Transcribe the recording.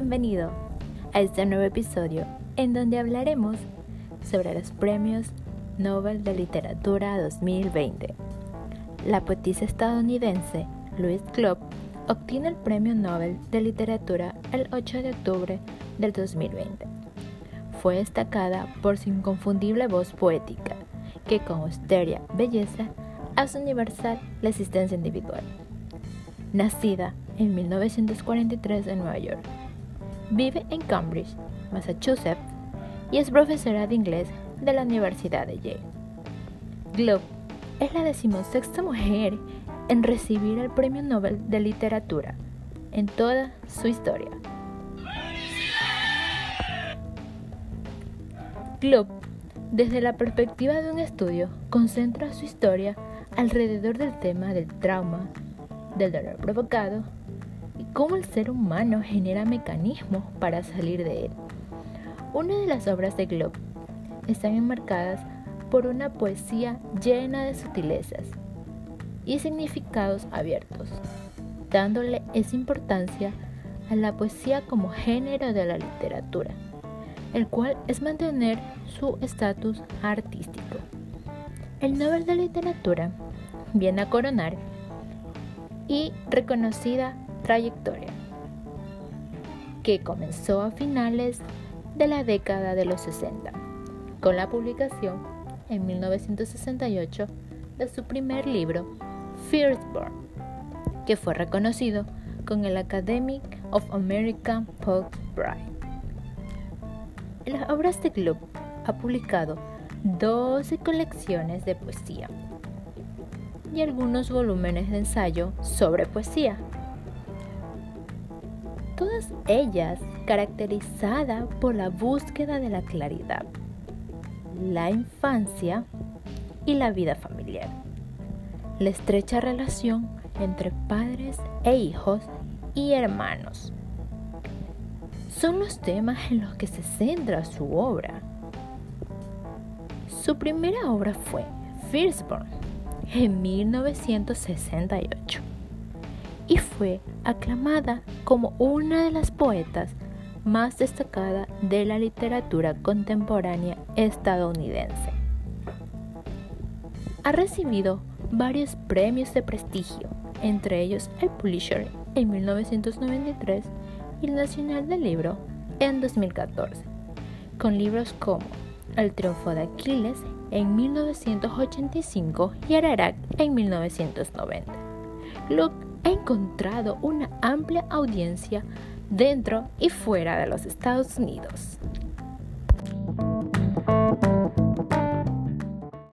Bienvenido a este nuevo episodio en donde hablaremos sobre los premios Nobel de Literatura 2020. La poetisa estadounidense Louise Klopp obtiene el Premio Nobel de Literatura el 8 de octubre del 2020. Fue destacada por su inconfundible voz poética, que con austeria belleza hace universal la existencia individual. Nacida en 1943 en Nueva York, vive en Cambridge, Massachusetts, y es profesora de inglés de la Universidad de Yale. Globe es la decimosexta mujer en recibir el Premio Nobel de Literatura en toda su historia. Globe, desde la perspectiva de un estudio, concentra su historia alrededor del tema del trauma, del dolor provocado y cómo el ser humano genera mecanismos para salir de él. Una de las obras de Glob están enmarcadas por una poesía llena de sutilezas y significados abiertos, dándole esa importancia a la poesía como género de la literatura, el cual es mantener su estatus artístico. El Nobel de Literatura viene a coronar y reconocida trayectoria, que comenzó a finales de la década de los 60, con la publicación en 1968 de su primer libro, Firstborn, que fue reconocido con el Academy of American Poets Prize. En las obras de Club ha publicado 12 colecciones de poesía y algunos volúmenes de ensayo sobre poesía. Todas ellas caracterizadas por la búsqueda de la claridad, la infancia y la vida familiar, la estrecha relación entre padres e hijos y hermanos. Son los temas en los que se centra su obra. Su primera obra fue Firstborn, en 1968 y fue aclamada como una de las poetas más destacadas de la literatura contemporánea estadounidense. Ha recibido varios premios de prestigio, entre ellos el Pulitzer en 1993 y el Nacional del Libro en 2014, con libros como El triunfo de Aquiles en 1985 y Ararat en 1990. Luke ha encontrado una amplia audiencia dentro y fuera de los Estados Unidos.